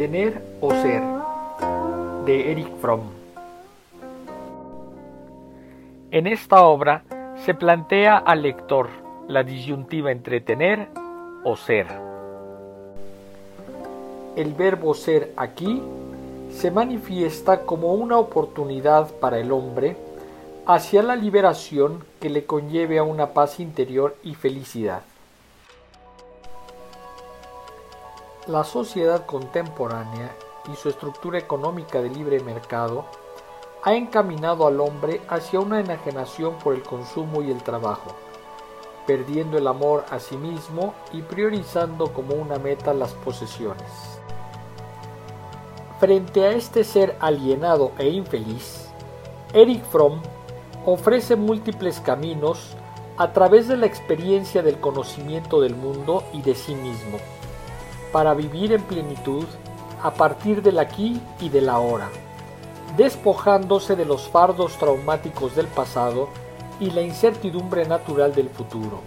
Tener o ser de Eric Fromm. En esta obra se plantea al lector la disyuntiva entre tener o ser. El verbo ser aquí se manifiesta como una oportunidad para el hombre hacia la liberación que le conlleve a una paz interior y felicidad. La sociedad contemporánea y su estructura económica de libre mercado ha encaminado al hombre hacia una enajenación por el consumo y el trabajo, perdiendo el amor a sí mismo y priorizando como una meta las posesiones. Frente a este ser alienado e infeliz, Eric Fromm ofrece múltiples caminos a través de la experiencia del conocimiento del mundo y de sí mismo, para vivir en plenitud a partir del aquí y del ahora, despojándose de los fardos traumáticos del pasado y la incertidumbre natural del futuro.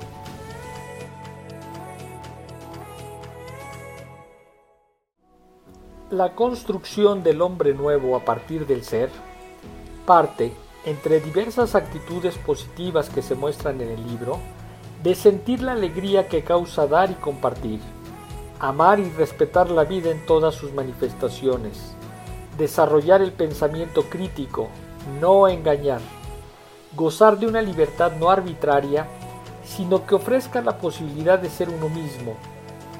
La construcción del hombre nuevo a partir del ser parte, entre diversas actitudes positivas que se muestran en el libro, de sentir la alegría que causa dar y compartir, amar y respetar la vida en todas sus manifestaciones, desarrollar el pensamiento crítico, no engañar, gozar de una libertad no arbitraria, sino que ofrezca la posibilidad de ser uno mismo,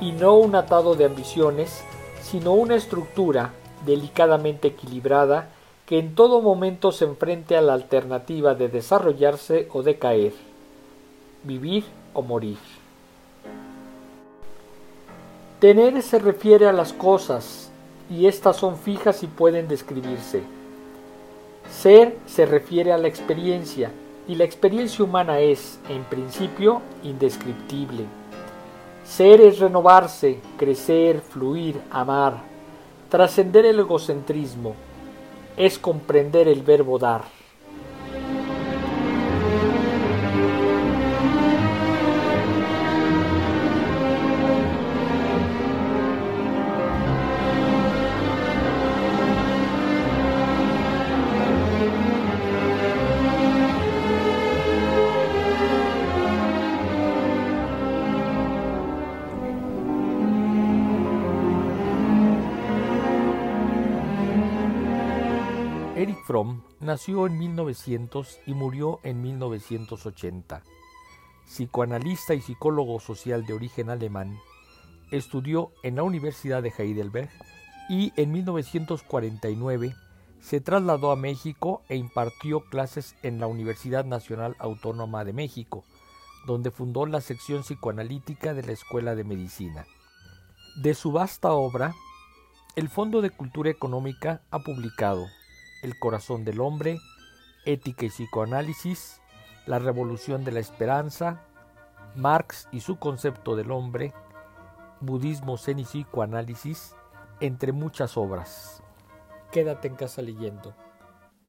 y no un atado de ambiciones, sino una estructura delicadamente equilibrada que en todo momento se enfrente a la alternativa de desarrollarse o de caer, vivir o morir. Tener se refiere a las cosas, y éstas son fijas y pueden describirse. Ser se refiere a la experiencia, y la experiencia humana es, en principio, indescriptible. Ser es renovarse, crecer, fluir, amar, trascender el egocentrismo, es comprender el verbo dar. Eric Fromm nació en 1900 y murió en 1980. Psicoanalista y psicólogo social de origen alemán, estudió en la Universidad de Heidelberg y en 1949 se trasladó a México e impartió clases en la Universidad Nacional Autónoma de México, donde fundó la sección psicoanalítica de la Escuela de Medicina. De su vasta obra, el Fondo de Cultura Económica ha publicado el corazón del hombre, Ética y psicoanálisis, La revolución de la esperanza, Marx y su concepto del hombre, Budismo, Zen y psicoanálisis, entre muchas obras. Quédate en casa leyendo.